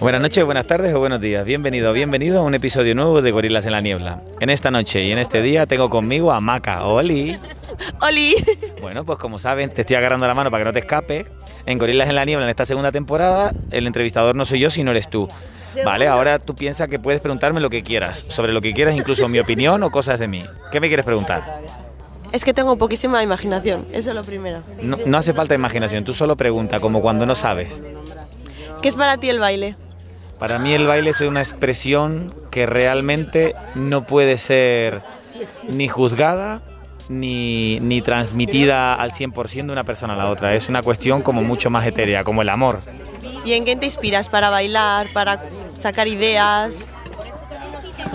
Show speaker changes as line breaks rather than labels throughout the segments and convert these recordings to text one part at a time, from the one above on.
Buenas noches, buenas tardes o buenos días. Bienvenido, bienvenido a un episodio nuevo de Gorilas en la Niebla. En esta noche y en este día tengo conmigo a Maca. Oli.
Oli.
Bueno, pues como saben, te estoy agarrando la mano para que no te escape. En Gorilas en la Niebla, en esta segunda temporada, el entrevistador no soy yo, sino eres tú. Vale, ahora tú piensas que puedes preguntarme lo que quieras, sobre lo que quieras, incluso mi opinión o cosas de mí. ¿Qué me quieres preguntar?
Es que tengo poquísima imaginación, eso es lo primero.
No, no hace falta imaginación, tú solo pregunta, como cuando no sabes.
¿Qué es para ti el baile?
Para mí el baile es una expresión que realmente no puede ser ni juzgada ni, ni transmitida al 100% de una persona a la otra. Es una cuestión como mucho más etérea, como el amor.
¿Y en qué te inspiras para bailar, para sacar ideas?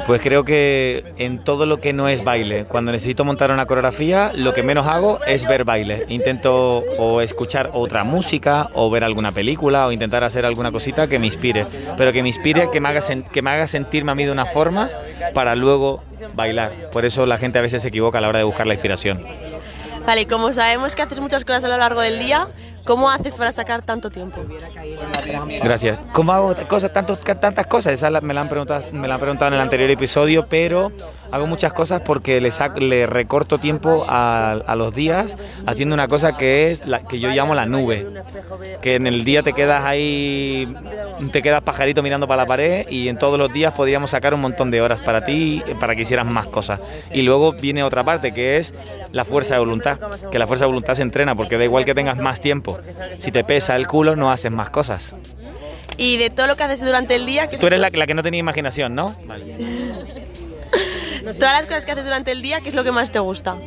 Pues creo que en todo lo que no es baile, cuando necesito montar una coreografía, lo que menos hago es ver baile. Intento o escuchar otra música, o ver alguna película, o intentar hacer alguna cosita que me inspire. Pero que me inspire, que me haga, que me haga sentirme a mí de una forma para luego bailar. Por eso la gente a veces se equivoca a la hora de buscar la inspiración.
Vale, como sabemos que haces muchas cosas a lo largo del día, ¿cómo haces para sacar tanto tiempo?
Gracias. ¿Cómo hago cosas, tantos, tantas cosas? Esa me la, han preguntado, me la han preguntado en el anterior episodio, pero hago muchas cosas porque le, sac- le recorto tiempo a, a los días haciendo una cosa que es la que yo llamo la nube. Que en el día te quedas ahí, te quedas pajarito mirando para la pared y en todos los días podríamos sacar un montón de horas para ti, para que hicieras más cosas. Y luego viene otra parte que es la fuerza de voluntad. Que la fuerza de voluntad se entrena porque da igual que tengas más tiempo. Si te pesa el culo, no haces más cosas.
Y de todo lo que haces durante el día, ¿qué-
Tú eres la, la que no tenía imaginación, ¿no?
todas las cosas que haces durante el día, ¿qué es lo que más te gusta? o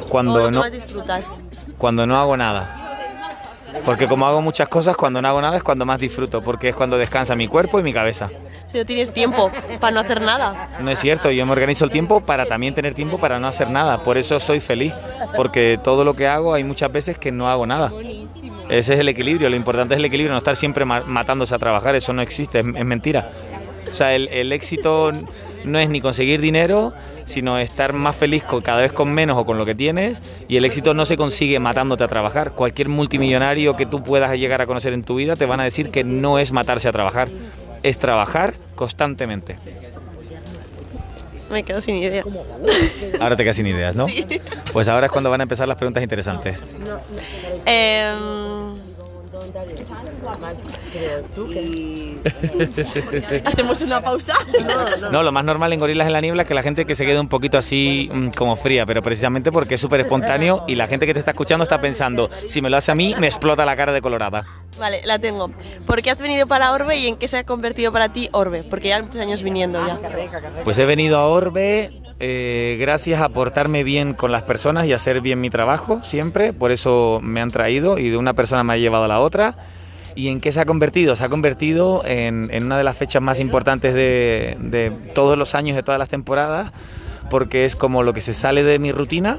lo
Cuando
que
no,
más disfrutas.
cuando no hago nada. Porque como hago muchas cosas, cuando no hago nada es cuando más disfruto, porque es cuando descansa mi cuerpo y mi cabeza.
Si no tienes tiempo para no hacer nada.
No es cierto, yo me organizo el tiempo para también tener tiempo para no hacer nada. Por eso soy feliz, porque todo lo que hago hay muchas veces que no hago nada. Ese es el equilibrio, lo importante es el equilibrio, no estar siempre ma- matándose a trabajar, eso no existe, es, es mentira. O sea, el, el éxito no es ni conseguir dinero, sino estar más feliz con, cada vez con menos o con lo que tienes. Y el éxito no se consigue matándote a trabajar. Cualquier multimillonario que tú puedas llegar a conocer en tu vida te van a decir que no es matarse a trabajar, es trabajar constantemente.
Me quedo sin idea.
Ahora te quedas sin ideas, ¿no? Pues ahora es cuando van a empezar las preguntas interesantes.
Em, ¿Hacemos una pausa?
No, lo más normal en Gorilas en la Niebla es que la gente que se quede un poquito así mm, como fría, pero precisamente porque es súper espontáneo y la gente que te está escuchando está pensando, si me lo hace a mí, me explota la cara de colorada.
Vale, la tengo. ¿Por qué has venido para Orbe y en qué se ha convertido para ti Orbe? Porque ya muchos años viniendo ya.
Pues he venido a Orbe eh, gracias a portarme bien con las personas y hacer bien mi trabajo siempre, por eso me han traído y de una persona me ha llevado a la otra. ¿Y en qué se ha convertido? Se ha convertido en, una de las fechas más importantes de, de todos los años, de todas las temporadas, porque es como lo que se sale de mi rutina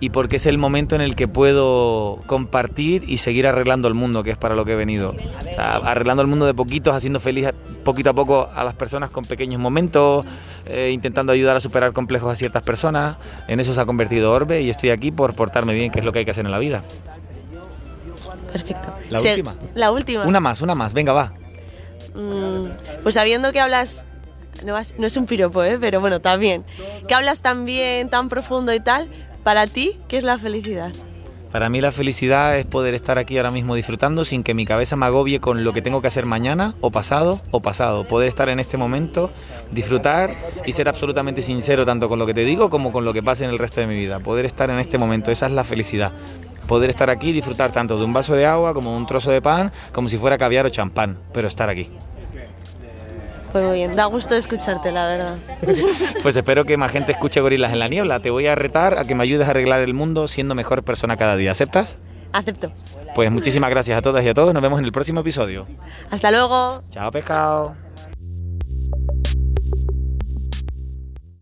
y porque es el momento en el que puedo compartir y seguir arreglando el mundo, que es para lo que he venido. O sea, arreglando el mundo de poquitos, haciendo feliz poquito a poco a las personas con pequeños momentos, eh, intentando ayudar a superar complejos a ciertas personas. En eso se ha convertido Orbe y estoy aquí por portarme bien, que es lo que hay que hacer en la vida.
Perfecto.
La última.
La última.
Una más, una más, venga, va.
Mm, pues sabiendo que hablas, no es un piropo, ¿eh? pero bueno, también, que hablas tan bien, tan profundo y tal, para ti, ¿qué es la felicidad?
Para mí la felicidad es poder estar aquí ahora mismo disfrutando sin que mi cabeza me agobie con lo que tengo que hacer mañana o pasado o pasado. Poder estar en este momento, disfrutar y ser absolutamente sincero tanto con lo que te digo como con lo que pase en el resto de mi vida. Poder estar en este momento, esa es la felicidad. Poder estar aquí y disfrutar tanto de un vaso de agua como de un trozo de pan, como si fuera caviar o champán, pero estar aquí.
Pues muy bien, da gusto escucharte, la verdad.
Pues espero que más gente escuche Gorilas en la Niebla. Te voy a retar a que me ayudes a arreglar el mundo siendo mejor persona cada día. ¿Aceptas?
Acepto.
Pues muchísimas gracias a todas y a todos. Nos vemos en el próximo episodio.
Hasta luego.
Chao, pescado.